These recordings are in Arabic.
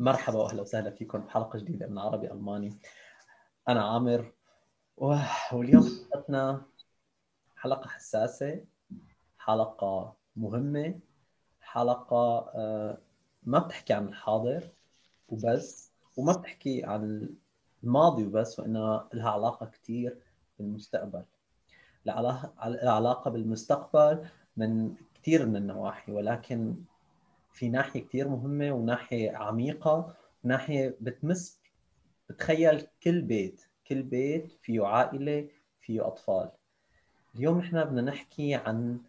مرحبا واهلا وسهلا فيكم بحلقه جديدة من عربي ألماني. أنا عامر. واليوم حلقتنا حلقة حساسة حلقة مهمة حلقة آه، ما بتحكي عن الحاضر وبس وما بتحكي عن الماضي وبس وانها لها علاقة كثير بالمستقبل. لها علاقه بالمستقبل من كثير من النواحي ولكن في ناحية كثير مهمة وناحية عميقة وناحيه بتمس بتخيل كل بيت كل بيت فيه عائلة فيه أطفال. اليوم نحن بدنا نحكي عن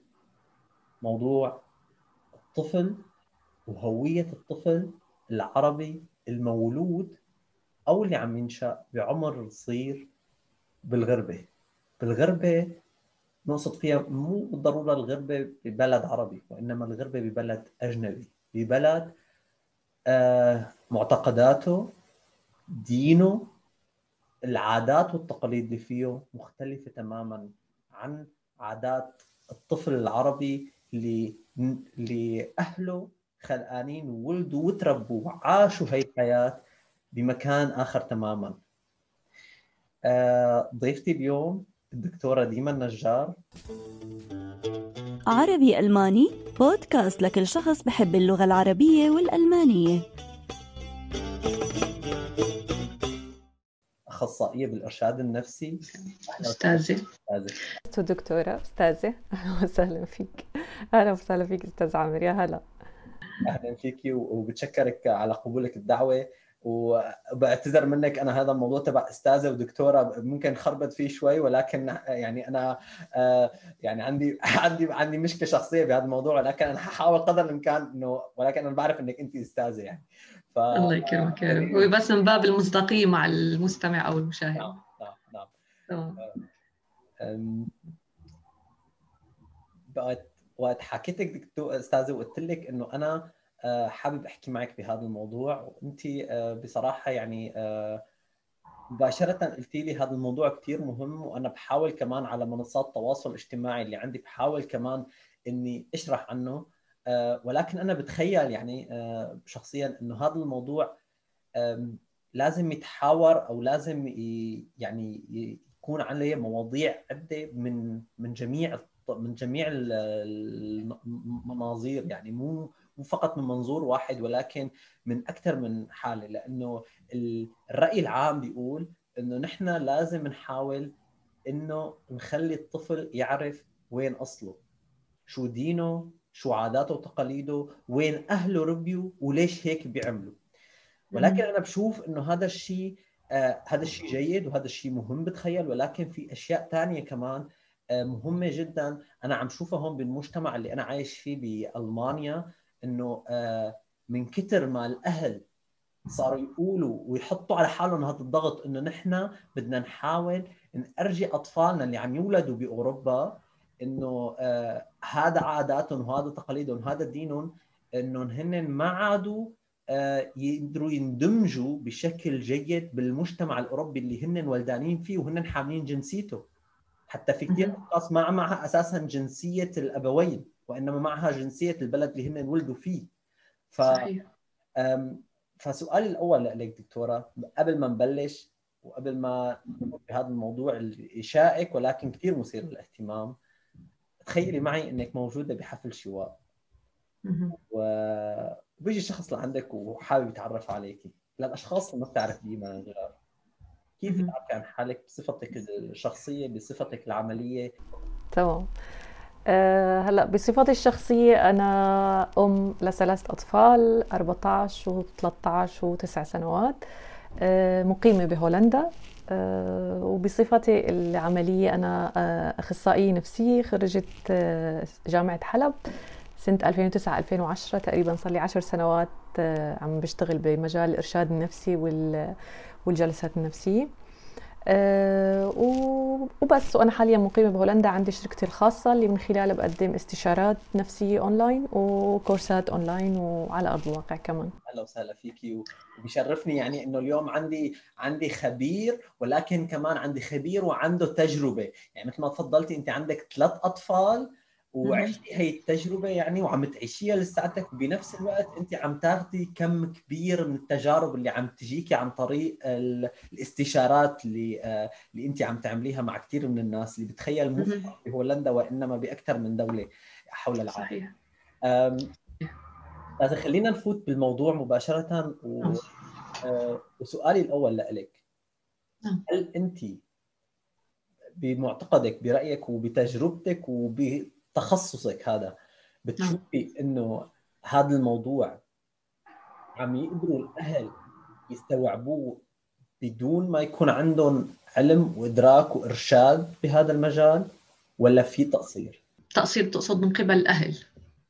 موضوع الطفل وهوية الطفل العربي المولود أو اللي عم ينشأ بعمر صغير بالغربة. بالغربة نقصد فيها مو بالضرورة الغربه ببلد عربي وإنما الغربه ببلد أجنبي ببلد آه معتقداته دينه العادات والتقاليد اللي فيه مختلفة تماما عن عادات الطفل العربي اللي اللي أهله خلقانين وولدوا وتربوا وعاشوا هي الحياة بمكان آخر تماما. آه ضيفتي اليوم الدكتورة ديما النجار. عربي ألماني بودكاست لكل شخص بحب اللغة العربية والألمانية. أخصائية بالإرشاد النفسي. أستاذة. أستاذة. دكتورة أستاذة. أهلا وسهلا فيك. أهلا وسهلا فيك أستاذ عامر. يا هلا. أهلا فيك وبتشكرك على قبولك الدعوة. وبعتذر منك أنا هذا الموضوع تبع أستاذة ودكتورة ممكن خربت فيه شوي ولكن يعني أنا آه، يعني عندي عندي عندي مشكلة شخصية بهذا الموضوع ولكن أنا حاحاول قدر الإمكان إنه ولكن أنا بعرف إنك أنت أستاذة يعني. ف... الله يكرمك يا رب. هو بس من باب المصداقيه مع المستمع أو المشاهد. نعم نعم نعم. وقت وقت حكيتك دكتور أستاذة وقلت لك إنه أنا آه، حابب أحكي معك بهذا الموضوع. وأنت آه، بصراحة يعني آه، مباشرة قلتي لي هذا الموضوع كثير مهم وأنا بحاول كمان على منصات التواصل الاجتماعي اللي عندي بحاول كمان إني أشرح عنه. ولكن أنا بتخيل يعني شخصيا إنه هذا الموضوع لازم يتحاور أو لازم يعني يكون عليه مواضيع عدة من من جميع من جميع المناظير يعني مو مو فقط من منظور واحد ولكن من أكثر من حالة لأنه الرأي العام بيقول إنه نحن لازم نحاول إنه نخلي الطفل يعرف وين أصله شو دينه شو عاداته وتقاليده وين أهله ربيوا وليش هيك بيعملوا. ولكن أنا بشوف إنه هذا الشيء آه هذا الشيء جيد وهذا الشيء مهم بتخيل ولكن في أشياء ثانية كمان آه مهمة جدا أنا عم شوفها هون بالمجتمع اللي أنا عايش فيه بألمانيا. إنه آه، من كثر ما الأهل صاروا يقولوا ويحطوا على حالهم هذا الضغط إنه نحن بدنا نحاول نرجي أطفالنا اللي عم يولدوا بأوروبا إنه آه هذا عاداتهم وهذا تقاليدهم وهذا دينهم انه هن ما عادوا آه يقدروا يندمجوا بشكل جيد بالمجتمع الأوروبي اللي هن ولدانين فيه وهن حاملين جنسيته. حتى في كثير أشخاص ما معها أساسا جنسية الأبوين. وإنما معها جنسية البلد اللي هن ولدوا فيه. ف صحيح. فسؤالي الأول لك دكتورة قبل ما نبلش وقبل ما بهذا الموضوع الشائك ولكن كثير مثير للاهتمام تخيلي معي إنك موجودة بحفل شواء. وبيجي شخص لعندك وحابب يتعرف عليكي. للأشخاص اللي ما بتعرف ديما كيف بتعرفي عن حالك؟ بصفتك الشخصية بصفتك العملية؟ تمام. أه هلا بصفتي الشخصية أنا أم لثلاث أطفال 14 و 13 و 9 سنوات. أه مقيمة بهولندا. أه وبصفتي العملية أنا آه، أخصائية نفسية خرجت آه، جامعة حلب سنة 2009 2010 تقريبا صار لي 10 سنوات آه، عم بشتغل بمجال الإرشاد النفسي والجلسات النفسية. وبس. وأنا حاليا مقيمة بهولندا عندي شركتي الخاصة اللي من خلالها بقدم استشارات نفسية أونلاين وكورسات أونلاين وعلى أرض الواقع كمان. أهلا وسهلا فيكي. وبيشرفني يعني إنه اليوم عندي عندي خبير ولكن كمان عندي خبير وعنده تجربة. يعني مثل ما تفضلتي أنت عندك ثلاث أطفال وعشتي هي التجربة يعني وعم تعيشيها لساتك. وبنفس الوقت أنت عم تاخذي كم كبير من التجارب اللي عم تجيكي عن طريق الاستشارات اللي آه، اللي أنت عم تعمليها مع كثير من الناس اللي بتخيل مو في هولندا وإنما بأكثر من دولة حول العالم. صحيح. لازم خلينا نفوت بالموضوع مباشرة و... نعم. آه، وسؤالي الأول لك نعم. هل أنت بمعتقدك برأيك وبتجربتك وبتخصصك هذا بتشوفي نعم. إنه هذا الموضوع عم يقدروا الأهل يستوعبوه بدون ما يكون عندهم علم وإدراك وإرشاد بهذا المجال ولا في تقصير؟ تقصير تقصد من قبل الأهل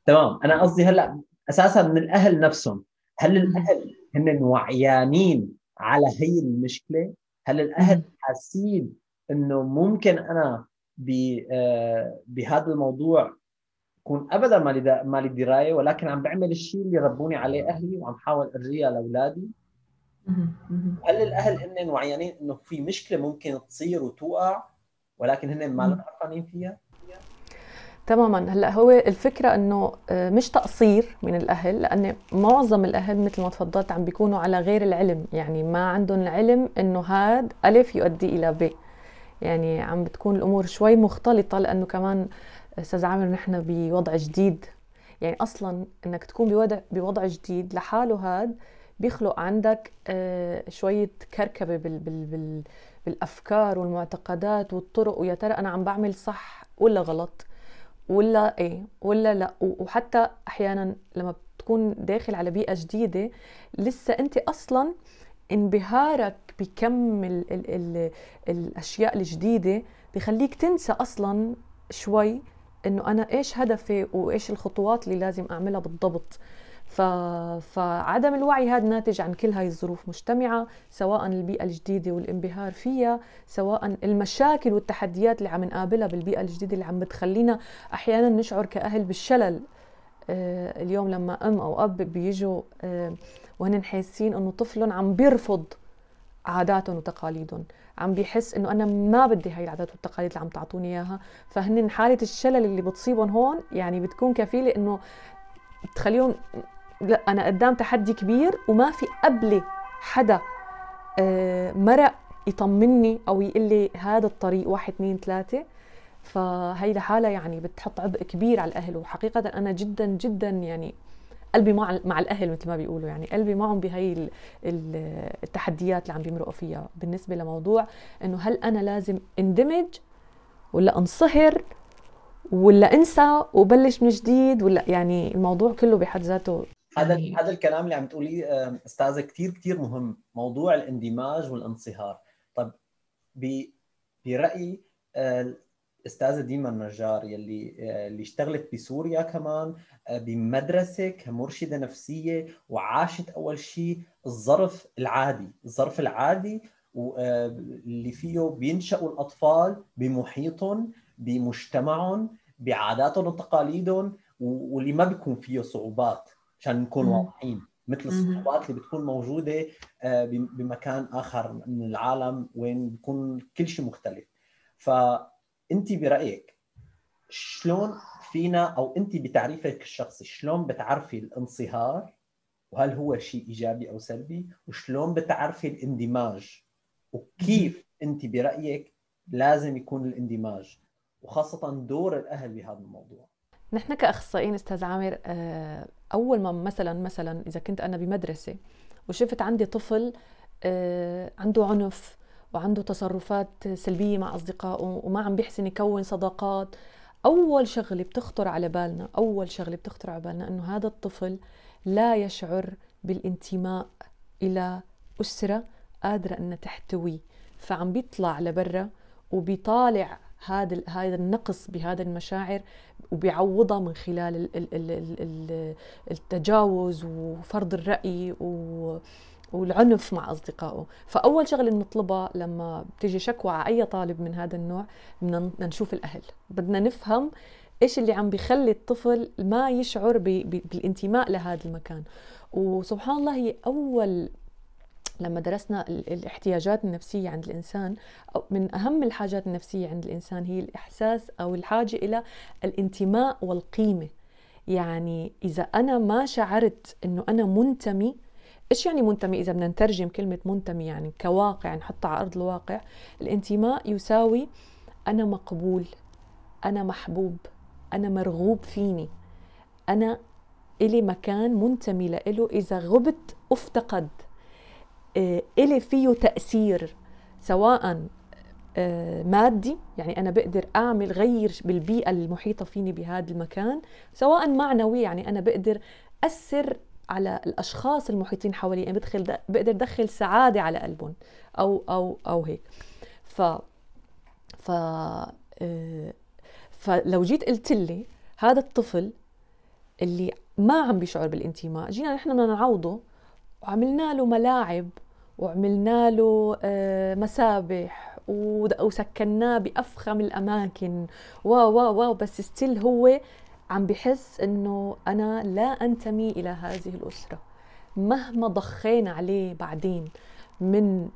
تمام أنا قصدي هلأ أساسا من الأهل نفسهم هل الأهل هن وعيانين على هي المشكلة؟ هل الأهل حاسين إنه ممكن أنا بهذا الموضوع يكون ابدا ما لي ما لي دراية ولكن عم بعمل الشيء اللي ربوني عليه أهلي وعم حاول أرجيها لأولادي. هل الأهل هن وعيانين إنه في مشكلة ممكن تصير وتوقع ولكن هن ما عرفانين فيها؟ تماما. هلأ هو الفكرة إنه آه، مش تقصير من الأهل لأن معظم الأهل مثل ما تفضلت عم بيكونوا على غير العلم. يعني ما عندهم العلم إنه هاد ألف يؤدي إلى ب. يعني عم بتكون الأمور شوي مختلطة لأنه كمان أستاذ عامر نحن بوضع جديد. يعني أصلا إنك تكون بوضع بوضع جديد لحاله هاد بيخلق عندك آه، شوية كركبة بال بال بال بالأفكار والمعتقدات والطرق ويا ترى أنا عم بعمل صح ولا غلط؟ ولا إيه؟ ولا لا؟ وحتى أحيانا لما بتكون داخل على بيئة جديدة لسه أنت أصلا انبهارك بكم ال ال ال الأشياء الجديدة بخليك تنسى أصلا شوي إنه أنا إيش هدفي وإيش الخطوات اللي لازم أعملها بالضبط. ف... فعدم الوعي هذا ناتج عن كل هاي الظروف مجتمعة سواء البيئة الجديدة والانبهار فيها سواء المشاكل والتحديات اللي عم نقابلها بالبيئة الجديدة اللي عم بتخلينا أحيانا نشعر كأهل بالشلل. آه اليوم لما أم أو أب بيجوا آه وهن حاسين إنه طفلهم عم بيرفض عاداتهم وتقاليدهم عم بيحس إنه أنا ما بدي هاي العادات والتقاليد اللي عم تعطوني إياها. فهن حالة الشلل اللي بتصيبهم هون يعني بتكون كفيلة إنه تخليهم لا أنا قدام تحدي كبير وما في قبلي حدا آه، مرق يطمني أو يقول لي هذا الطريق واحد اثنين ثلاثة. فهي لحالها يعني بتحط عبء كبير على الأهل. وحقيقة أنا جدا جدا يعني قلبي مع مع الأهل مثل ما بيقولوا يعني. قلبي معهم بهي التحديات اللي عم بيمرقوا فيها. بالنسبة لموضوع إنه هل أنا لازم اندمج ولا أنصهر ولا أنسى وبلش من جديد ولا يعني الموضوع كله بحد ذاته هذا هذا الكلام اللي عم تقوليه أستاذة كثير كثير مهم. موضوع الاندماج والانصهار طب برأيي الاستاذه ديما النجار يلي اللي اشتغلت بسوريا كمان بمدرسة كمرشدة نفسية وعاشت أول شيء الظرف العادي. الظرف العادي واللي فيه بينشأوا الأطفال بمحيطهم بمجتمعهم بعاداتهم وتقاليدهم واللي ما بيكون فيه صعوبات عشان نكون واضحين. مثل الصعوبات اللي بتكون موجودة آه، بمكان آخر من العالم وين بيكون كل شيء مختلف. فانت برأيك شلون فينا أو انت بتعريفك الشخصي شلون بتعرفي الانصهار؟ وهل هو شيء إيجابي أو سلبي؟ وشلون بتعرفي الاندماج؟ وكيف انت برأيك لازم يكون الاندماج؟ وخاصة دور الأهل بهذا الموضوع. نحن كأخصائيين أستاذ عامر آه، أول ما مثلا مثلا إذا كنت أنا بمدرسة وشفت عندي طفل آه، عنده عنف وعنده تصرفات سلبية مع أصدقائه وما عم بيحسن يكون صداقات. أول شغلة بتخطر على بالنا أول شغلة بتخطر على بالنا إنه هذا الطفل لا يشعر بالانتماء إلى أسرة قادرة إنها تحتويه. فعم بيطلع لبرا وبيطالع هذا هذا النقص بهذا المشاعر وبيعوضها من خلال التجاوز وفرض الرأي والعنف مع أصدقائه. فأول شغلة بنطلبها لما بتيجي شكوى على أي طالب من هذا النوع بدنا نشوف الأهل. بدنا نفهم إيش اللي عم بيخلي الطفل ما يشعر بالانتماء لهذا المكان. وسبحان الله هي أول لما درسنا الاحتياجات النفسية عند الإنسان من أهم الحاجات النفسية عند الإنسان هي الإحساس أو الحاجة إلى الانتماء والقيمة. يعني إذا أنا ما شعرت أنه أنا منتمي إيش يعني منتمي؟ إذا بدنا نترجم كلمة منتمي يعني كواقع نحطها على أرض الواقع الانتماء يساوي أنا مقبول أنا محبوب أنا مرغوب فيني. أنا إلي مكان منتمي له إذا غبت أفتقد. آه، إلي فيه تأثير سواء آه، مادي يعني أنا بقدر أعمل غير بالبيئة المحيطة فيني بهذا المكان سواء معنوي يعني أنا بقدر أثر على الأشخاص المحيطين حوالي يعني بدخل بقدر أدخل سعادة على قلبهم أو أو أو هيك. ف ف آه، فلو جيت قلت لي هذا الطفل اللي ما عم بيشعر بالانتماء جينا نحن بدنا نعوضه وعملنا له ملاعب وعملنا له آه، مسابح وسكناه بأفخم الأماكن. wow wow wow بس still هو عم بحس إنه أنا لا أنتمي إلى هذه الأسرة. مهما ضخينا عليه بعدين من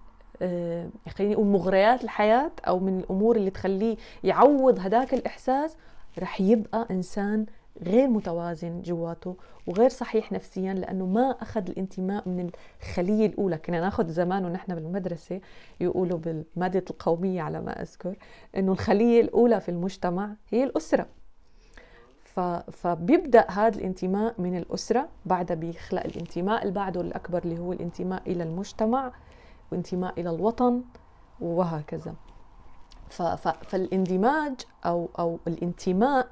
آه خليني أقول مغريات الحياة أو من الأمور اللي تخليه يعوض هذاك الإحساس رح يبقى إنسان غير متوازن جواته وغير صحيح نفسيا لأنه ما أخذ الانتماء من الخلية الأولى. كنا ناخذ زمان ونحن بالمدرسة يقولوا بالمادة القومية على ما أذكر إنه الخلية الأولى في المجتمع هي الأسرة. فبيبدأ هذا الانتماء من الأسرة بعدها بيخلق الانتماء اللي بعده الاكبر اللي هو الانتماء إلى المجتمع وانتماء إلى الوطن وهكذا. فالاندماج أو أو الانتماء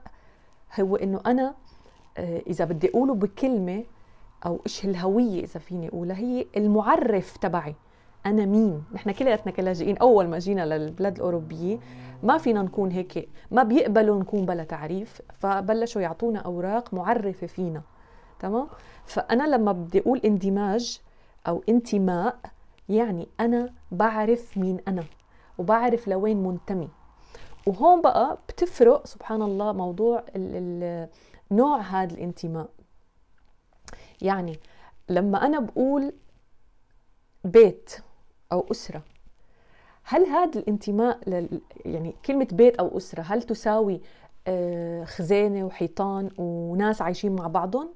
هو إنه أنا آه، إذا بدي أقوله بكلمة أو إيش الهوية إذا فيني أقولها هي المعرف تبعي. أنا مين؟ نحن كلياتنا كلاجئين أول ما جينا للبلاد الأوروبية ما فينا نكون هيك ما بيقبلوا نكون بلا تعريف فبلشوا يعطونا أوراق معرفة فينا تمام؟ فأنا لما بدي أقول اندماج أو انتماء يعني أنا بعرف مين أنا وبعرف لوين منتمي. وهون بقى بتفرق سبحان الله موضوع نوع هذا الانتماء. يعني لما أنا بقول بيت أو أسرة. هل هذا الانتماء لل يعني كلمة بيت أو أسرة هل تساوي آه، خزانة وحيطان وناس عايشين مع بعضهم؟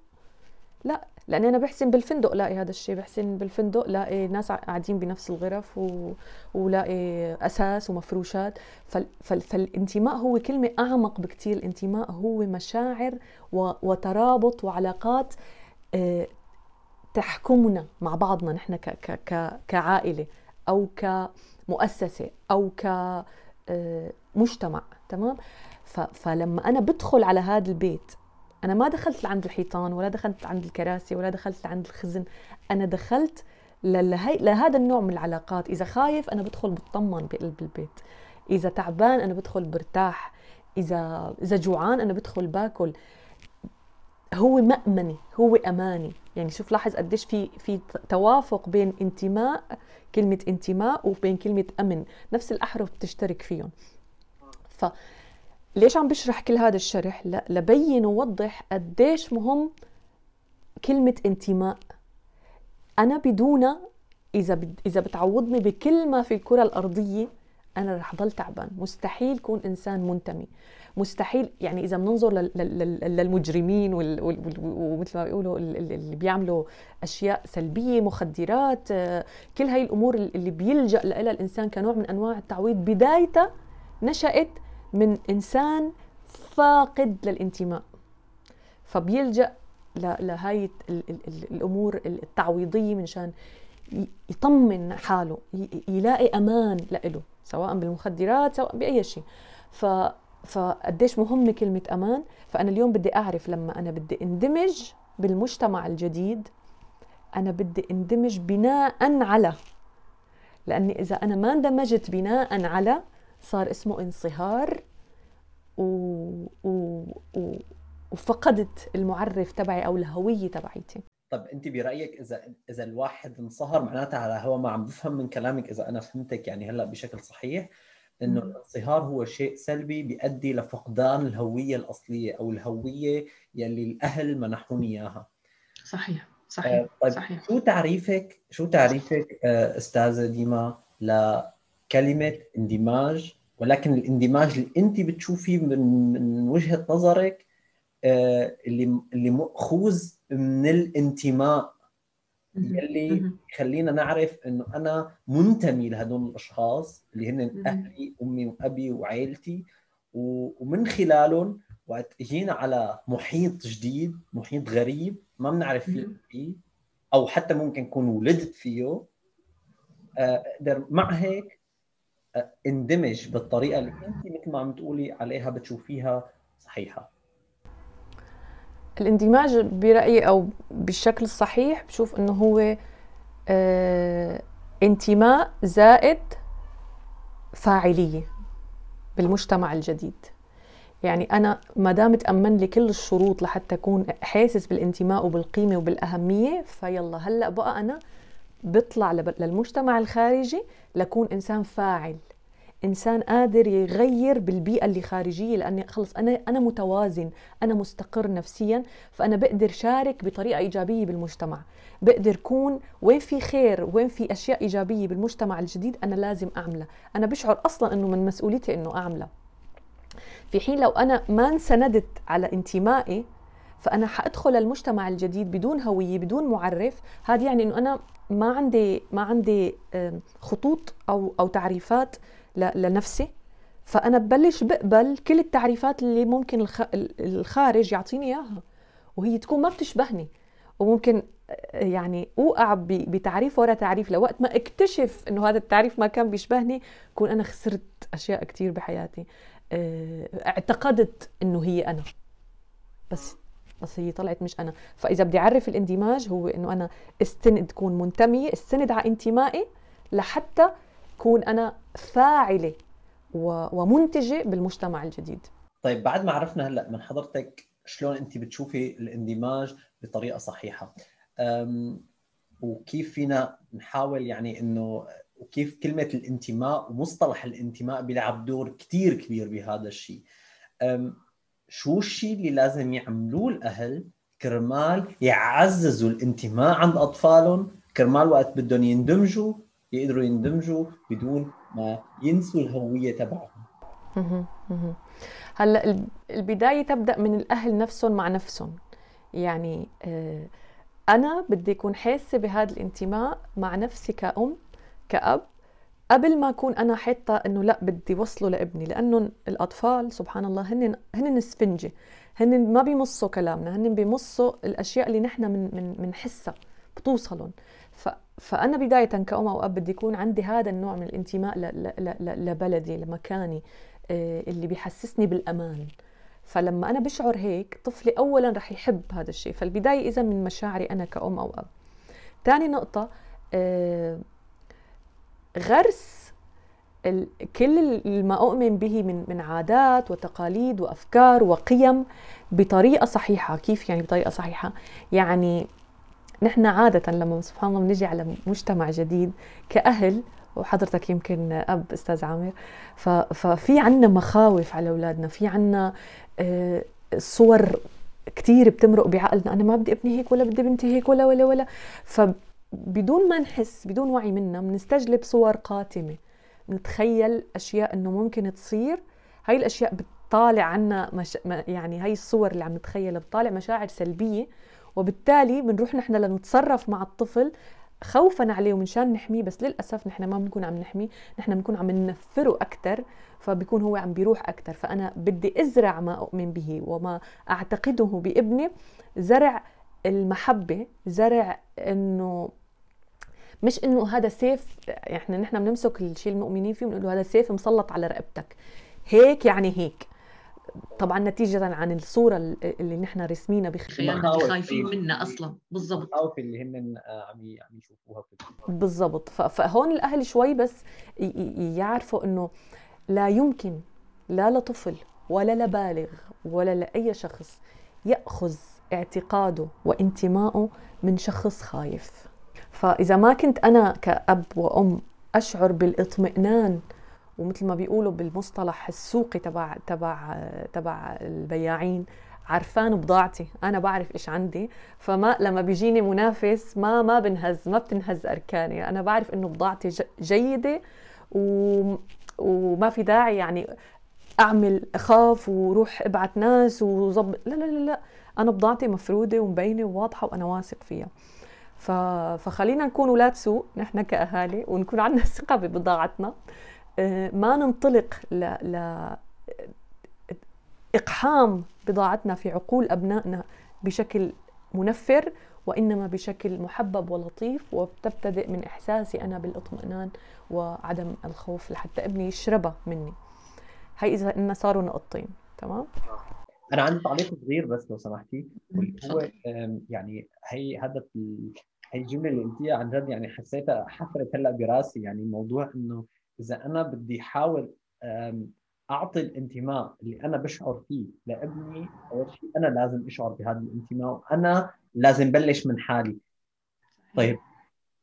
لا لأني أنا بحسن بالفندق لاقي هذا الشيء بحسن بالفندق لاقي ناس قاعدين بنفس الغرف و... ولاقي أساس ومفروشات. فال... فال... فالانتماء هو كلمة أعمق بكثير الانتماء هو مشاعر و... وترابط وعلاقات آه، تحكمنا مع بعضنا نحن ك... ك... ك... أو كمؤسسه أو كمجتمع آه، تمام. فلما أنا بدخل على هذا البيت أنا ما دخلت لعند الحيطان ولا دخلت عند الكراسي ولا دخلت لعند الخزن أنا دخلت لهي لهذا النوع من العلاقات. إذا خايف أنا بدخل بطمن بقلب البيت إذا تعبان أنا بدخل برتاح. إذا إذا جوعان أنا بدخل باكل. هو مأمني هو أماني. يعني شوف لاحظ قديش في في توافق بين انتماء كلمة انتماء وبين كلمة أمن. نفس الأحرف بتشترك فيهم. ف ليش عم بشرح كل هذا الشرح؟ لا لبين ووضح قديش مهم كلمة انتماء. أنا بدون إذا. إذا بتعوضني بكل ما في الكرة الأرضية أنا رح ضل تعبان مستحيل كون إنسان منتمي مستحيل يعني إذا بننظر لل... لل... للمجرمين. ومثل ما بيقولوا اللي بيعملوا أشياء سلبية مخدرات كل هاي الأمور اللي بيلجأ لها الإنسان كنوع من أنواع التعويض بدايتها نشأت من إنسان فاقد للانتماء فبيلجأ لهاي الأمور التعويضية منشان يطمن حاله يلاقي أمان لإله سواء بالمخدرات سواء بأي شيء. ف فقديش مهمه كلمة أمان؟ فأنا اليوم بدي أعرف لما أنا بدي اندمج بالمجتمع الجديد أنا بدي اندمج بناء على. لأني إذا أنا ما اندمجت بناء على صار اسمه انصهار و... و... و... وفقدت المعرف تبعي أو الهوية تبعيتي. طب انت برأيك إذا إذا الواحد انصهر معناتها على هو ما عم بفهم من كلامك إذا أنا فهمتك يعني هلأ بشكل صحيح إنه الانصهار هو شيء سلبي بيؤدي لفقدان الهوية الأصلية أو الهوية يلي الأهل منحوني إياها. صحيح صحيح آه طيب صحيح. شو تعريفك شو تعريفك آه أستاذة ديما لكلمة اندماج؟ ولكن الاندماج اللي أنت بتشوفيه من من وجهة نظرك اللي اللي ماخوذ من الانتماء اللي يخلينا نعرف إنه أنا منتمي لهدول الأشخاص اللي هن أهلي أمي وأبي وعائلتي ومن خلالهم وقت اجينا على محيط جديد محيط غريب ما بنعرف فيه أو حتى ممكن نكون ولدت فيه أقدر آه، مع هيك آه، اندمج بالطريقة اللي انت مثل ما عم تقولي عليها بتشوفيها صحيحة. الاندماج برأيي أو بالشكل الصحيح بشوف إنه هو آه انتماء زائد فاعلية بالمجتمع الجديد. يعني أنا ما دام تأمن لي كل الشروط لحتى أكون حاسس بالانتماء وبالقيمة وبالأهمية فيلا هلأ بقى أنا بطلع للمجتمع الخارجي لكون إنسان فاعل. إنسان قادر يغير بالبيئة اللي خارجية لأني خلص أنا أنا متوازن أنا مستقر نفسيا فأنا بقدر شارك بطريقة إيجابية بالمجتمع. بقدر كون وين في خير وين في أشياء إيجابية بالمجتمع الجديد أنا لازم أعملها. أنا بشعر أصلا إنه من مسؤوليتي إنه أعملها. في حين لو أنا ما انسندت على انتمائي فأنا حأدخل المجتمع الجديد بدون هوية بدون معرف. هذا يعني إنه أنا ما عندي ما عندي خطوط أو أو تعريفات لنفسي. فأنا ببلش بقبل كل التعريفات اللي ممكن الخارج يعطيني إياها وهي تكون ما بتشبهني. وممكن يعني أوقع بتعريف ورا تعريف لوقت ما اكتشف إنه هذا التعريف ما كان بيشبهني كون أنا خسرت أشياء كثير بحياتي. آه، اعتقدت إنه هي أنا. بس بس هي طلعت مش أنا. فإذا بدي أعرف الاندماج هو إنه أنا استند كون منتمية استند على انتمائي لحتى كون أنا فاعلة ومنتجة بالمجتمع الجديد. طيب بعد ما عرفنا هلأ من حضرتك شلون انت بتشوفي الاندماج بطريقة صحيحة وكيف فينا نحاول يعني إنه وكيف كلمة الانتماء ومصطلح الانتماء بيلعب دور كثير كبير بهذا الشيء. شو الشيء اللي لازم يعملوه الأهل؟ كرمال يعززوا الانتماء عند أطفالهم كرمال وقت بدهم يندمجوا يقدروا يندمجوا بدون ما ينسوا الهوية تبعهم. هلا البداية تبدأ من الأهل نفسهم مع نفسهم. يعني آه، أنا بدي أكون حاسة بهذا الانتماء مع نفسي كأم كأب قبل ما أكون أنا حاطه إنه لا بدي وصله لابني لأنه الأطفال سبحان الله هن هن اسفنجه هن ما بيمصوا كلامنا هن بيمصوا الأشياء اللي نحن من من بنحسها بتوصلهم. ف فأنا بداية كأم أو اب بدي يكون عندي هذا النوع من الانتماء لبلدي لمكاني آه، اللي بيحسسني بالأمان. فلما أنا بشعر هيك طفلي اولا رح يحب هذا الشيء. فالبداية إذا من مشاعري أنا كأم أو أب. ثاني نقطة آه، غرس كل ما أؤمن به من من عادات وتقاليد وأفكار وقيم بطريقة صحيحة. كيف يعني بطريقة صحيحة؟ يعني نحن عادة لما سبحان الله بنجي على مجتمع جديد كأهل وحضرتك يمكن أب أستاذ عامر ففي عنا مخاوف على أولادنا في عنا آه، صور كثير بتمرق بعقلنا أنا ما بدي أبني هيك ولا بدي بنتي هيك ولا ولا ولا. فبدون ما نحس بدون وعي منا بنستجلب صور قاتمة. نتخيل أشياء إنه ممكن تصير. هاي الأشياء بتطالع عنا مش... يعني هاي الصور اللي عم نتخيلها بتطالع مشاعر سلبية. وبالتالي بنروح نحن لنتصرف مع الطفل خوفا عليه ومنشان نحميه بس للأسف نحن ما بنكون عم نحميه نحن بنكون عم ننفره أكثر فبيكون هو عم بيروح أكثر فأنا بدي أزرع ما أؤمن به وما أعتقده بابني. زرع المحبة زرع إنه مش إنه هذا سيف إحنا نحن بنمسك الشيء المؤمنين فيه بنقول هذا سيف مسلط على رقبتك. هيك يعني هيك. طبعا نتيجة عن الصورة اللي نحن رسمينها بخيالنا خايفين منها أصلا. بالضبط. المخاوف اللي هن آه، عم عم يشوفوها بالضبط. فهون الأهل شوي بس يعرفوا إنه لا يمكن لا لطفل ولا لبالغ ولا لأي شخص يأخذ اعتقاده وانتمائه من شخص خايف. فإذا ما كنت أنا كأب وأم أشعر بالإطمئنان ومثل ما بيقولوا بالمصطلح السوقي تبع تبع تبع البياعين عرفان بضاعتي أنا بعرف إيش عندي فما لما بيجيني منافس ما ما بنهز ما بتنهز أركاني أنا بعرف إنه بضاعتي جيدة و... وما في داعي يعني أعمل أخاف وروح أبعت ناس وظبط لا لا لا لا أنا بضاعتي مفروده ومبينة وواضحة وأنا واثق فيها. ف... فخلينا نكون أولاد سوق نحن كأهالي ونكون عندنا ثقة ببضاعتنا. ما ننطلق ل... ل... إقحام بضاعتنا في عقول أبنائنا بشكل منفر وإنما بشكل محبب ولطيف وبتبتدئ من إحساسي أنا بالاطمئنان وعدم الخوف لحتى ابني يشربها مني. هي إذا إن صاروا نقطتين تمام؟ أنا عندي تعليق صغير بس لو سمحتي. هو يعني هي هذا هي الجملة اللي قلتيها عن جد يعني حسيتها حفرت هلأ براسي يعني موضوع إنه إذا أنا بدي احاول أعطي الانتماء اللي أنا بشعر فيه لابني أول شيء أنا لازم أشعر بهذا الانتماء وأنا لازم بلش من حالي. طيب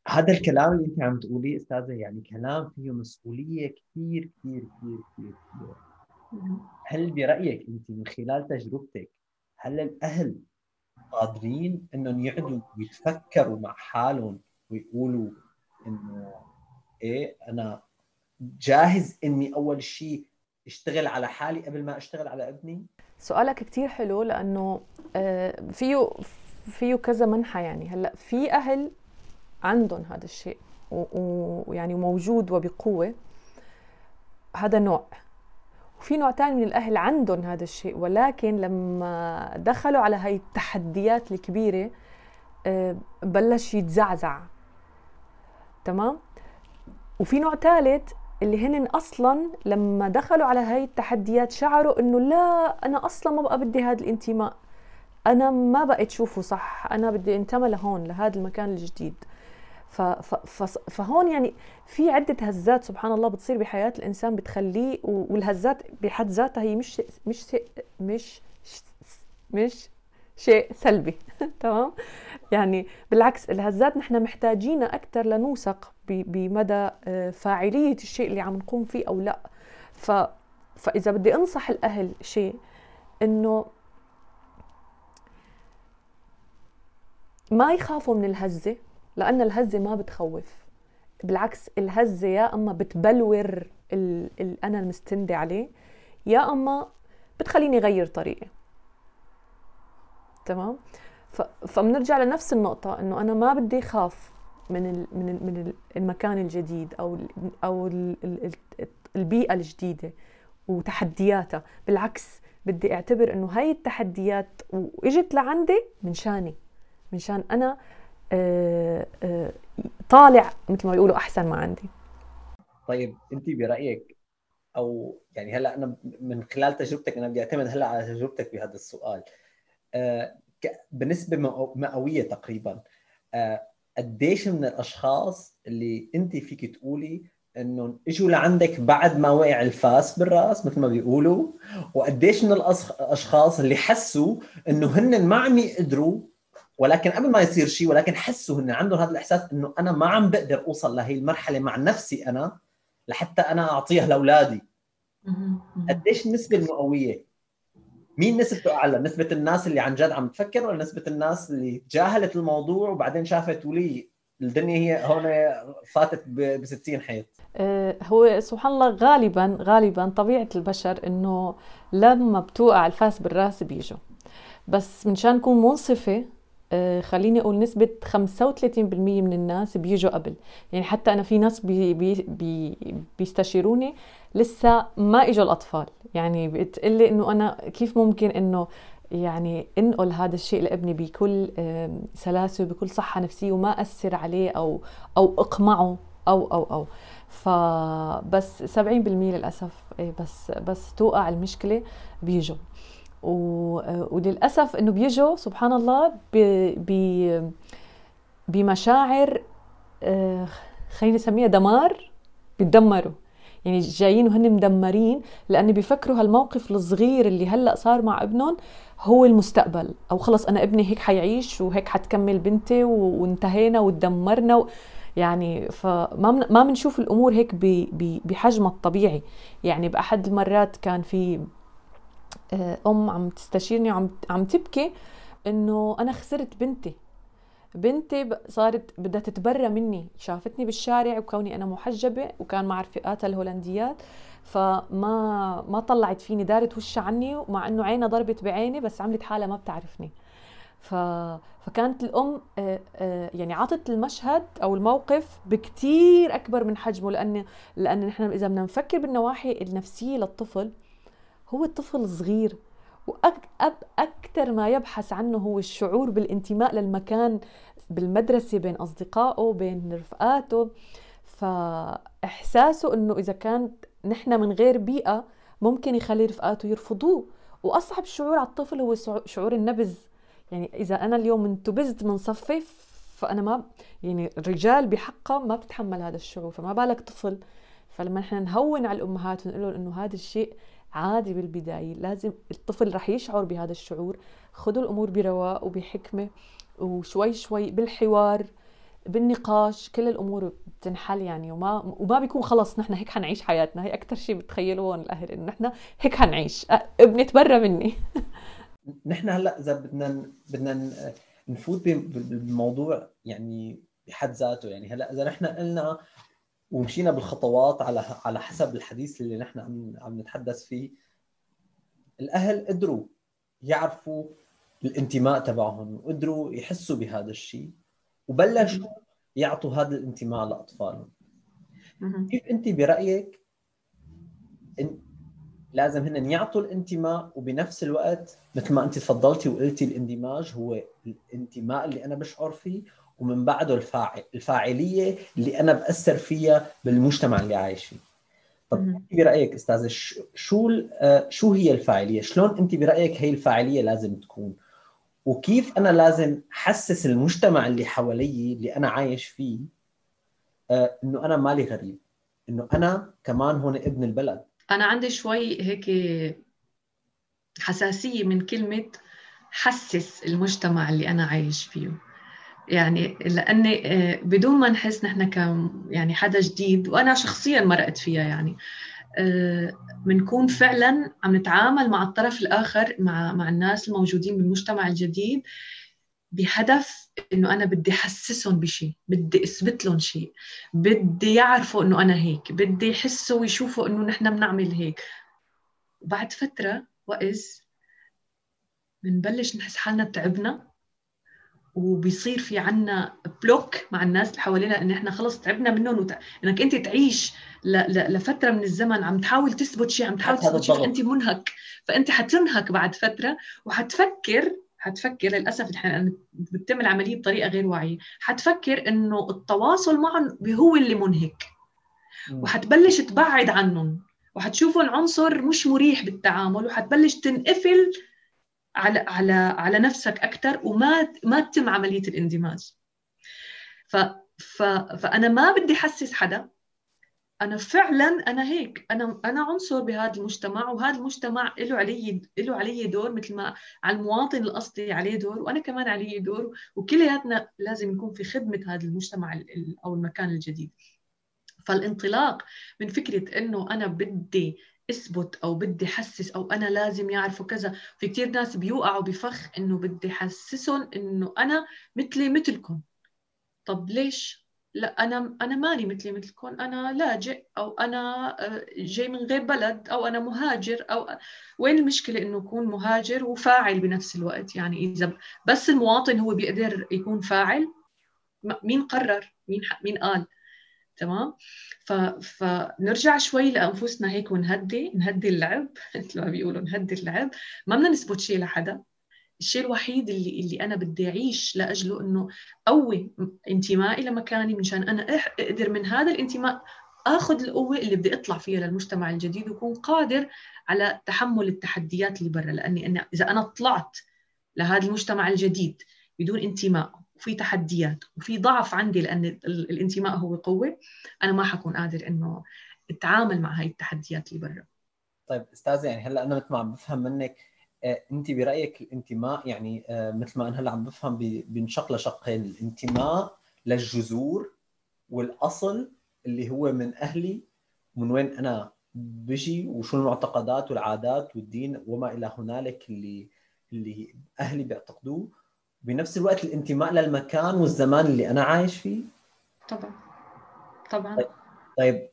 هذا الكلام اللي أنت عم تقوليه أستاذة يعني كلام فيه مسؤولية كثير كثير كثير كثير كثير. هل برأيك أنت من خلال تجربتك هل الأهل قادرين إنهم يقعدوا ويتفكروا مع حالهم ويقولوا إنه إيه أنا جاهز إني أول شيء أشتغل على حالي قبل ما أشتغل على ابني؟ سؤالك كتير حلو لأنه آه، فيه فيه كذا منحى يعني. هلأ في أهل عندهم هذا الشيء ويعني موجود وبقوة هذا نوع. وفي نوع ثاني من الأهل عندهم هذا الشيء ولكن لما دخلوا على هاي التحديات الكبيرة آه، بلش يتزعزع. تمام؟ وفي نوع ثالث اللي هن أصلا لما دخلوا على هاي التحديات شعروا إنه لا أنا أصلا ما بقى بدي هذا الانتماء. أنا ما بقيت شوفه صح. أنا بدي انتمى لهون لهذا المكان الجديد. ف ف فهون يعني في عدة هزات سبحان الله بتصير بحياة الإنسان بتخليه والهزات بحد ذاتها هي مش مش مش مش شيء سلبي. تمام؟ يعني بالعكس الهزات نحن محتاجينها أكثر لنوثق بمدى آه، فاعلية الشيء اللي عم نقوم فيه أو لا. ف فإذا بدي أنصح الأهل شيء إنه ما يخافوا من الهزة لأن الهزة ما بتخوف. بالعكس الهزة يا أما بتبلور ال... ال... أنا المستندة عليه يا أما بتخليني غير طريقي. تمام. فبنرجع لنفس النقطة إنه أنا ما بدي خاف من ال... من ال... من المكان الجديد أو ال... أو ال... البيئة الجديدة وتحدياتها. بالعكس بدي أعتبر إنه هاي التحديات وإجت لعندي من شاني من شان أنا آه، آه، طالع مثل ما بيقولوا أحسن ما عندي. طيب أنت برأيك أو يعني هلأ أنا من خلال تجربتك أنا بدي أعتمد هلأ على تجربتك بهذا السؤال. بنسبه مئوية تقريبا. قديش من الأشخاص اللي أنت فيك تقولي انه إجوا لعندك بعد ما وقع الفاس بالرأس مثل ما بيقولوا؟ وقديش من الأشخاص اللي حسوا إنه هن ما عم يقدروا ولكن قبل ما يصير شيء ولكن حسوا هن عندهم هذا الإحساس إنه أنا ما عم بقدر أوصل لهي المرحلة مع نفسي أنا لحتى أنا أعطيها لأولادي. قديش النسبة المئوية؟ مين نسبته أعلى؟ نسبة الناس اللي عن جد عم تفكر ولا نسبة الناس اللي تجاهلت الموضوع وبعدين شافت ولي الدنيا هي هون فاتت ب 60 حيط؟ أه، هو سبحان الله غالبا غالبا طبيعة البشر إنه لما بتوقع الفاس بالرأس بيجوا. بس منشان نكون منصفة خليني أقول نسبة 35% من الناس بيجوا قبل. يعني حتى أنا في ناس بي بي بي بيستشيروني لسه ما إجوا الأطفال. يعني بتقلي إنه أنا كيف ممكن إنه يعني أنقل هذا الشيء لابني بكل سلاسة وبكل صحة نفسية وما أثر عليه أو أو أقمعه أو أو أو. فبس 70% للأسف إيه، بس بس توقع المشكلة بيجوا. وللأسف إنه بيجوا سبحان الله ب بمشاعر آه، خلينا نسميها دمار بيتدمروا. يعني جايين وهن مدمرين لأن بيفكروا هالموقف الصغير اللي هلأ صار مع ابنهم هو المستقبل. أو خلص أنا ابني هيك حيعيش وهيك حتكمل بنتي وانتهينا وتدمرنا و... يعني فما ما بنشوف الأمور هيك بحجمها الطبيعي. يعني بأحد المرات كان في أم عم تستشيرني وعم عم تبكي إنه أنا خسرت بنتي. بنتي صارت بدها تتبرى مني. شافتني بالشارع وكوني أنا محجبة وكان مع رفقاتها الهولنديات فما ما طلعت فيني دارت وشها عني مع إنه عينها ضربت بعيني بس عملت حالها ما بتعرفني. ف... فكانت الأم آه، آه، يعني عطت المشهد أو الموقف بكثير أكبر من حجمه لأن لأن نحن إذا بدنا نفكر بالنواحي النفسية للطفل هو الطفل صغير وأكثر ما يبحث عنه هو الشعور بالانتماء للمكان بالمدرسة بين أصدقائه بين رفقاته. فإحساسه أنه إذا كانت نحن من غير بيئة ممكن يخلي رفقاته يرفضوه. وأصعب شعور على الطفل هو شعور النبذ. يعني إذا أنا اليوم انتبذت من صفي فأنا ما يعني الرجال بحقها ما بتتحمل هذا الشعور فما بالك طفل فلما نحن نهون على الأمهات ونقول لهم إنه هذا الشيء عادي بالبداية لازم الطفل رح يشعر بهذا الشعور. خذوا الأمور برواق وبحكمة وشوي شوي بالحوار بالنقاش كل الأمور بتنحل يعني. وما وما بيكون خلص نحن هيك حنعيش حياتنا. هي أكثر شيء بتخيلوه الأهل إنه نحن هيك حنعيش. ابني تبرى مني. نحن هلأ إذا بدنا بدنا نفوت بالموضوع يعني بحد ذاته يعني. هلأ إذا نحن قلنا ومشينا بالخطوات على على حسب الحديث اللي نحن عم عم نتحدث فيه. الأهل قدروا يعرفوا الانتماء تبعهم وقدروا يحسوا بهذا الشيء وبلشوا يعطوا هذا الانتماء لأطفالهم. كيف أنت برأيك إن لازم هن يعطوا الانتماء وبنفس الوقت مثل ما أنت تفضلتي وقلتي الاندماج هو الانتماء اللي أنا بشعر فيه ومن بعده الفاعل الفاعلية اللي أنا بأثر فيها بالمجتمع اللي عايش فيه. طب أنت برأيك أستاذة شو آه، شو هي الفاعلية؟ شلون أنت برأيك هي الفاعلية لازم تكون؟ وكيف أنا لازم حسس المجتمع اللي حوالي اللي أنا عايش فيه آه، إنه أنا مالي غريب؟ إنه أنا كمان هون ابن البلد. أنا عندي شوي هيك حساسية من كلمة حسس المجتمع اللي أنا عايش فيه. يعني لاني آه، بدون ما نحس نحن ك يعني حدا جديد وأنا شخصيا مرقت فيها يعني بنكون آه، فعلا عم نتعامل مع الطرف الآخر مع مع الناس الموجودين بالمجتمع الجديد بهدف إنه أنا بدي أحسسهم بشيء بدي أثبت لهم شيء بدي يعرفوا إنه أنا هيك بدي يحسوا ويشوفوا إنه نحن بنعمل هيك. بعد فترة وإذ بنبلش نحس حالنا تعبنا وبيصير في عنا بلوك مع الناس اللي حوالينا إن إحنا خلص تعبنا منهم وت... إنك أنت تعيش ل... ل... لفترة من الزمن عم تحاول تثبت شيء عم تحاول تثبت شيء أنت منهك. فأنت حتنهك بعد فترة وحتفكر حتفكر للأسف نحن بتتم العملية بطريقة غير واعية. حتفكر إنه التواصل معهم هو اللي منهك. وحتبلش تبعد عنهم. وحتشوفهم عنصر مش مريح بالتعامل وحتبلش تنقفل على على على نفسك أكثر وما ما تتم عملية الاندماج. ف, ف فأنا ما بدي احسس حدا. أنا فعلا أنا هيك. أنا أنا عنصر بهذا المجتمع وهذا المجتمع له علي له علي دور مثل ما على المواطن الاصلي عليه دور وأنا كمان علي دور وكلياتنا لازم نكون في خدمة هذا المجتمع أو المكان الجديد. فالانطلاق من فكرة إنه أنا بدي اثبت أو بدي احسس أو أنا لازم يعرفوا كذا. في كثير ناس بيوقعوا بفخ إنه بدي احسسهم إنه أنا مثلي مثلكم. طب ليش؟ لا أنا أنا ماني مثلي مثلكم. أنا لاجئ أو أنا آه، جاي من غير بلد أو أنا مهاجر أو وين المشكلة إنه يكون مهاجر وفاعل بنفس الوقت؟ يعني إذا بس المواطن هو بيقدر يكون فاعل مين قرر؟ مين مين قال؟ تمام؟ ف... فنرجع شوي لأنفسنا هيك ونهدي نهدي اللعب مثل ما بيقولوا نهدي اللعب. ما بدنا نثبت شيء لحدا. الشيء الوحيد اللي اللي أنا بدي أعيش لأجله إنه قوي انتمائي لمكاني مشان أنا أقدر من هذا الانتماء آخذ القوة اللي بدي أطلع فيها للمجتمع الجديد وكون قادر على تحمل التحديات اللي برا. لأني أنا إذا أنا طلعت لهذا المجتمع الجديد بدون انتماء وفي تحديات وفي ضعف عندي لأن الانتماء هو قوة. أنا ما حكون قادر إنه أتعامل مع هاي التحديات اللي برا. طيب أستاذة يعني هلأ أنا مثل ما عم بفهم منك آه، انت برأيك الانتماء يعني آه، مثل ما أنا هلأ عم بفهم بينشق لشقين الانتماء للجذور والأصل اللي هو من أهلي ومن وين أنا بيجي وشو المعتقدات والعادات والدين وما إلى هنالك اللي اللي أهلي بيعتقدوه. بنفس الوقت الانتماء للمكان والزمان اللي أنا عايش فيه. طبعا. طبعا. طيب, طيب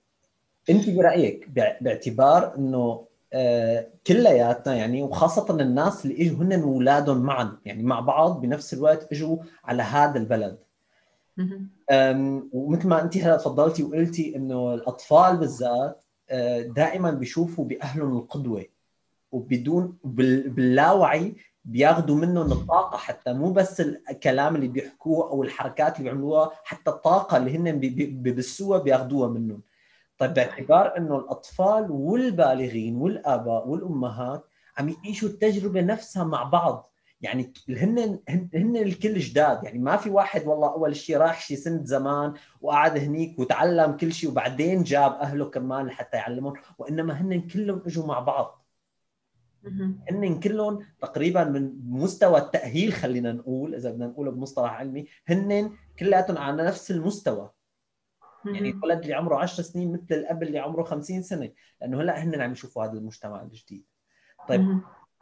أنت برأيك باعتبار إنه آه كلياتنا يعني وخاصة الناس اللي إجوا هن اولادهم معا يعني مع بعض بنفس الوقت إجوا على هذا البلد. ومثل ما أنت هلا تفضلتي وقلتي إنه الأطفال بالذات آه، دائما بيشوفوا بأهلهم القدوة وبدون باللاوعي بياخذوا منهم الطاقة حتى مو بس الكلام اللي بيحكوه أو الحركات اللي بيعملوها حتى الطاقة اللي هن ببسوها بياخذوها منهم. طيب باعتبار إنه الأطفال والبالغين والآباء والأمهات عم يعيشوا التجربة نفسها مع بعض. يعني هن هن الكل جداد. يعني ما في واحد والله أول شيء راح شي سنة زمان وقعد هنيك وتعلم كل شيء وبعدين جاب أهله كمان لحتى يعلمهم وإنما هن كلهم إجوا مع بعض. هن كلهم تقريبا من مستوى التأهيل خلينا نقول إذا بدنا نقول بمصطلح علمي هن كلياتهم على نفس المستوى. يعني الولد اللي عمره 10 سنين مثل الاب اللي عمره 50 سنة. لأنه هلأ هن عم يشوفوا هذا المجتمع الجديد. طيب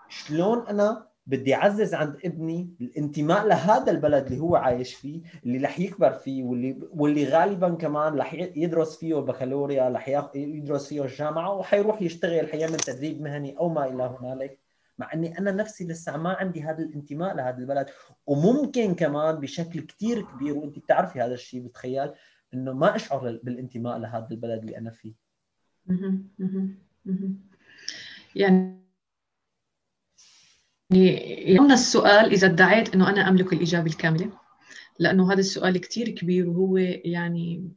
شلون أنا بدي أعزز عند ابني الانتماء لهذا البلد اللي هو عايش فيه اللي رح يكبر فيه واللي واللي غالبا كمان رح يدرس فيه البكالوريا رح يدرس فيه الجامعة وحيروح يشتغل حيعمل تدريب مهني أو ما إلى هنالك. مع إني أنا نفسي لسه ما عندي هذا الانتماء لهذا البلد. وممكن كمان بشكل كثير كبير وأنت بتعرفي هذا الشيء بتخيل إنه ما أشعر بالانتماء لهذا البلد اللي أنا فيه. يعني يومنا السؤال إذا ادعيت أنه أنا أملك الإجابة الكاملة لأنه هذا السؤال كتير كبير وهو يعني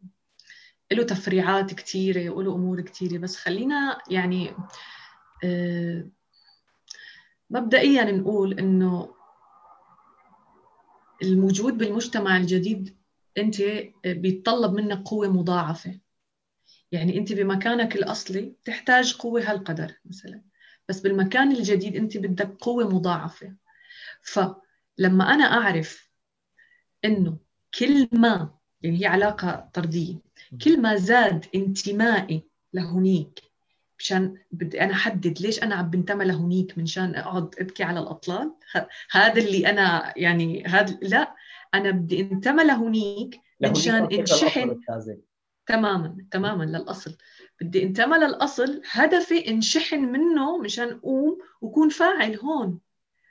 له تفريعات كثيرة وله أمور كثيرة بس خلينا يعني آه، مبدئيا نقول إنه الموجود بالمجتمع الجديد أنت بيتطلب منك قوة مضاعفة. يعني أنت بمكانك الأصلي تحتاج قوة هالقدر مثلا. بس بالمكان الجديد انت بدك قوة مضاعفة. فلما أنا أعرف إنه كل ما يعني هي علاقة طردية كل ما زاد انتمائي لهنيك مشان بدي أنا أحدد ليش أنا عم بنتمى لهنيك منشان أقعد أبكي على الأطلال. هذا اللي أنا يعني هذا لا أنا بدي انتمى لهنيك منشان انشحن تماما تماما للأصل. بدي انتمى للأصل هدفي انشحن منه مشان أقوم وكون فاعل هون.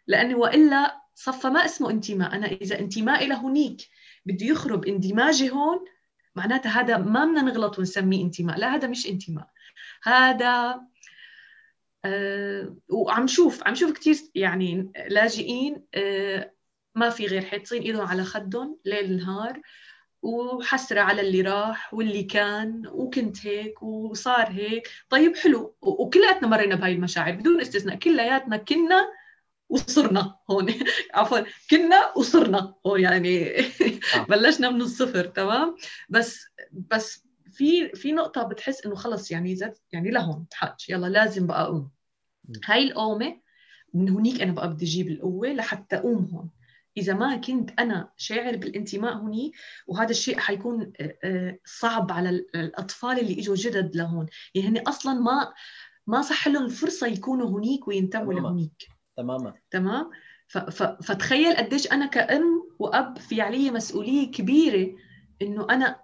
لأني وإلا صفى ما اسمه انتماء. أنا إذا انتمائي لهنيك بده يخرب اندماجي هون معناتها هذا ما بدنا نغلط ونسميه انتماء. لا هذا مش انتماء. هذا آه وعم شوف عم شوف كثير يعني لاجئين آه ما في غير حيطين إيدهم على خدهم ليل نهار. وحسرة على اللي راح واللي كان وكنت هيك وصار هيك. طيب حلو. وكلياتنا مرينا بهاي المشاعر بدون استثناء. كلياتنا كنا وصرنا هون. عفوا. كنا وصرنا. هون يعني آه. بلشنا من الصفر تمام؟ بس بس في في نقطة بتحس إنه خلص يعني زاد يعني لهون حاج يلا لازم بقى أقوم. هاي القومة من هنيك أنا بقى بدي أجيب القوة لحتى أقوم هون. إذا ما كنت أنا شاعر بالانتماء هني وهذا الشيء حيكون آه، آه، صعب على الأطفال اللي إجوا جدد لهون. يعني هن أصلا ما ما صح لهم الفرصة يكونوا هنيك وينتموا لهنيك. تماما. تمام؟ فتخيل قديش أنا كأم وأب في علي مسؤولية كبيرة إنه أنا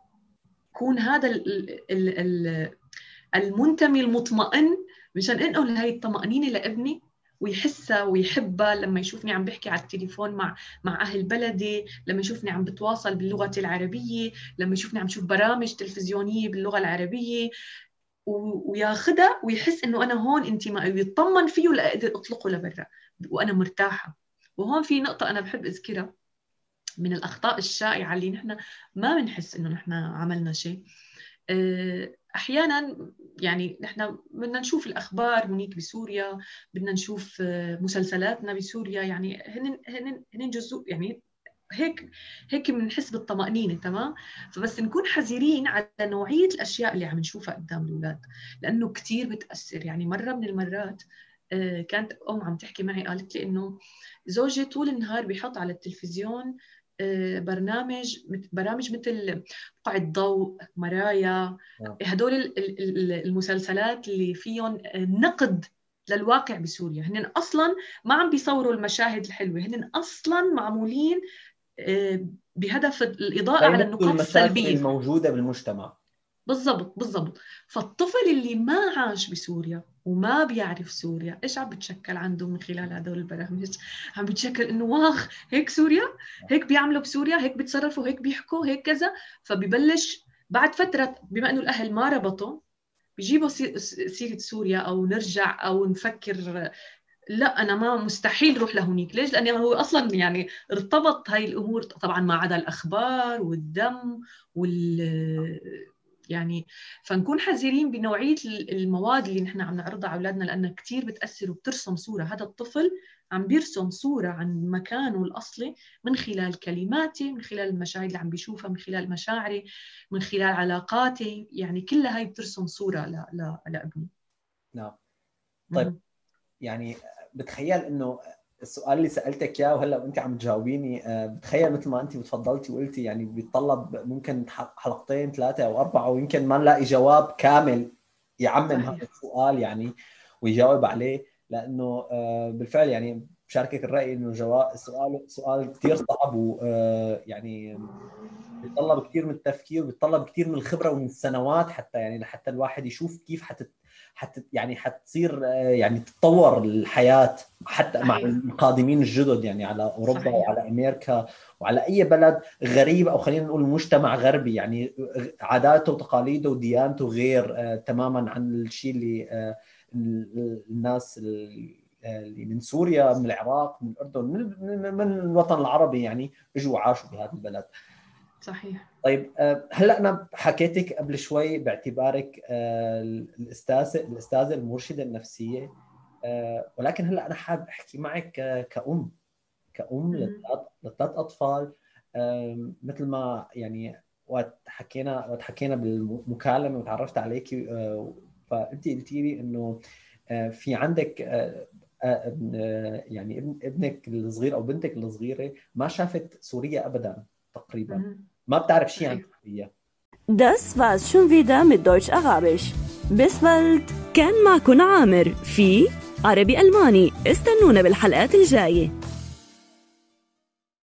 كون هذا ال ال ال المنتمي المطمئن مشان انقل هاي الطمأنينة لابني ويحسها ويحبها لما يشوفني عم بحكي على التليفون مع مع أهل بلدي لما يشوفني عم بتواصل باللغة العربية لما يشوفني عم شوف برامج تلفزيونية باللغة العربية. وياخذها ويحس إنه أنا هون انتمائي ويطمن فيه ولا أطلقه لبرا وأنا مرتاحة. وهون في نقطة أنا بحب أذكرها من الأخطاء الشائعة اللي نحن ما بنحس إنه نحن عملنا شيء. آه، أحيانا يعني نحن بدنا نشوف الأخبار هنيك بسوريا بدنا نشوف آه، مسلسلاتنا بسوريا يعني هن هن هن جزء يعني هيك هيك بنحس بالطمأنينة تمام؟ فبس نكون حذرين على نوعية الأشياء اللي عم نشوفها قدام الأولاد لأنه كثير بتأثر. يعني مرة من المرات آه، كانت أم عم تحكي معي قالت لي إنه زوجي طول النهار بيحط على التلفزيون برنامج برامج مثل بقع الضوء مرايا نعم. هدول ال- ال- ال- المسلسلات اللي فيهم نقد للواقع بسوريا. هن أصلا ما عم بيصوروا المشاهد الحلوة. هن أصلا معمولين آه، بهدف الإضاءة على يمثلوا النقاط السلبية. الموجوده بالمجتمع. بالضبط بالضبط. فالطفل اللي ما عاش بسوريا وما بيعرف سوريا إيش عم بتشكل عنده من خلال هدول البرامج؟ عم بتشكل إنه واخ هيك سوريا؟ هيك بيعملوا بسوريا؟ هيك بيتصرفوا هيك بيحكوا؟ هيك كذا؟ فبيبلش بعد فترة بما إنه الأهل ما ربطوا بيجيبوا سي- سيرة سوريا أو نرجع أو نفكر لا أنا ما مستحيل روح لهونيك. ليش؟ لأنه هو أصلا يعني ارتبط هاي الأمور طبعا ما عدا الأخبار والدم وال يعني فنكون حذرين بنوعية المواد اللي نحن عم نعرضها على أولادنا لانها كثير بتأثر وبترسم صورة. هذا الطفل عم بيرسم صورة عن مكانه الأصلي من خلال كلماتي من خلال المشاهد اللي عم بيشوفها من خلال مشاعري من خلال علاقاتي. يعني كلها هاي بترسم صورة ل... ل... لابني. نعم. طيب. يعني بتخيل إنه السؤال اللي سألتك إياه وهلأ وانت عم تجاوبيني آه، بتخيل مثل ما أنت تفضلتي وقلتي يعني بيتطلب ممكن حلقتين ثلاثة أو أربعة ويمكن ما نلاقي جواب كامل يعمم. هذا السؤال يعني ويجاوب عليه لأنه آه، بالفعل يعني بشاركك الرأي إنه جواب السؤال سؤال كثير صعب ويعني بيتطلب كثير من التفكير بيتطلب كثير من الخبرة ومن السنوات حتى يعني لحتى الواحد يشوف كيف حت حت يعني حتصير آه، يعني تتطور الحياة حتى مع. القادمين الجدد يعني على أوروبا صحيح. وعلى أمريكا وعلى أي بلد غريب أو خلينا نقول مجتمع غربي يعني عاداته وتقاليده وديانته غير آه، تماما عن الشيء اللي آه، ال- الناس ال- اللي من سوريا من العراق من الأردن من, من- الوطن العربي يعني إجوا وعاشوا بهذا البلد. صحيح. طيب آه، هلا أنا حكيتك قبل شوي باعتبارك آه، الاستاذه الأستاذة المرشدة النفسية آه، ولكن هلا أنا حابب أحكي معك آه، كأم كأم. لثلاث أطفال. مثل ما يعني وقت حكينا وقت حكينا بالمكالمة وتعرفت عليك فانت قلتي لي إنه آه، في عندك آه، ابن- آه، يعني ابن- ابنك الصغير أو بنتك الصغيرة ما شافت سوريا ابدا تقريبا. ما بتعرف شيء عن. سوريا Das war's schon wieder mit Deutsch Arabisch. Bis bald. كان معكم عامر في عربي ألماني استنونا بالحلقات الجاية